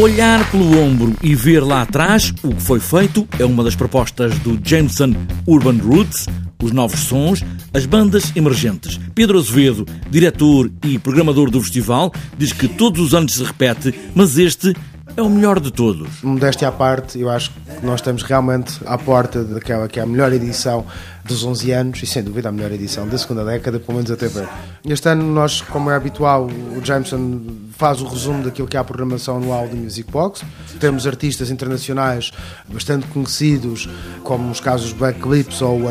Olhar pelo ombro e ver lá atrás o que foi feito é uma das propostas do Jameson Urban Roots, os novos sons, as bandas emergentes. Pedro Azevedo, diretor e programador do festival, diz que todos os anos se repete, mas este é o melhor de todos. Modéstia à parte, eu acho que nós estamos realmente à porta daquela que é a melhor edição dos 11 anos e sem dúvida a melhor edição da segunda década, pelo menos até ver. Este ano nós, como é habitual, o Jameson faz o resumo daquilo que é a programação anual do Music Box. Temos artistas internacionais bastante conhecidos, como os casos Black Clips ou o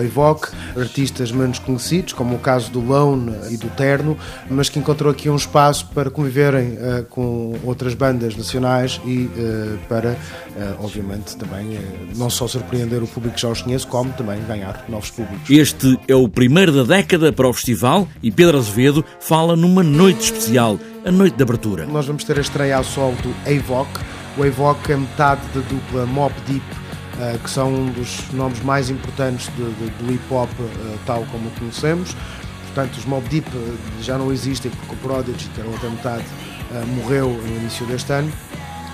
artistas menos conhecidos, como o caso do Lone e do Terno, mas que encontrou aqui um espaço para conviverem uh, com outras bandas nacionais e uh, para, uh, obviamente, também não só surpreender o público que já os conhece, como também ganhar novos públicos. Este é o primeiro da década para o festival e Pedro Azevedo fala numa noite especial, a noite de abertura. Nós vamos ter a estreia ao sol do Evoque. O Evoque é metade da dupla Mob Deep, uh, que são um dos nomes mais importantes do, do, do hip hop, uh, tal como o conhecemos. Portanto, os Mob Deep uh, já não existem porque o Prodigy, que era outra metade, morreu no início deste ano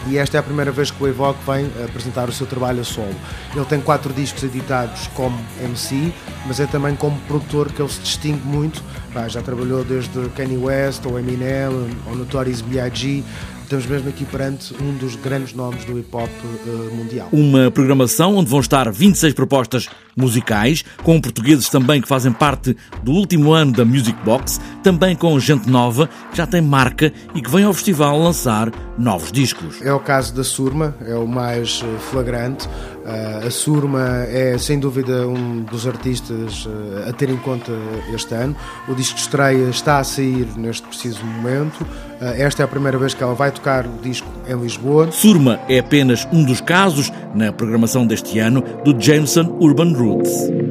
e esta é a primeira vez que o Evoque vem apresentar o seu trabalho a solo. Ele tem quatro discos editados como MC, mas é também como produtor que ele se distingue muito. já trabalhou desde Kanye West, ou Eminem, ou Notorious B.I.G., estamos mesmo aqui perante um dos grandes nomes do hip hop uh, mundial. Uma programação onde vão estar 26 propostas musicais, com portugueses também que fazem parte do último ano da Music Box, também com gente nova que já tem marca e que vem ao festival lançar novos discos. É o caso da Surma, é o mais eh, flagrante. Uh, a Surma é sem dúvida um dos artistas uh, a ter em conta este ano. O disco de estreia está a sair neste preciso momento. Esta é a primeira vez que ela vai tocar o disco em Lisboa. Surma é apenas um dos casos na programação deste ano do Jameson Urban Roots.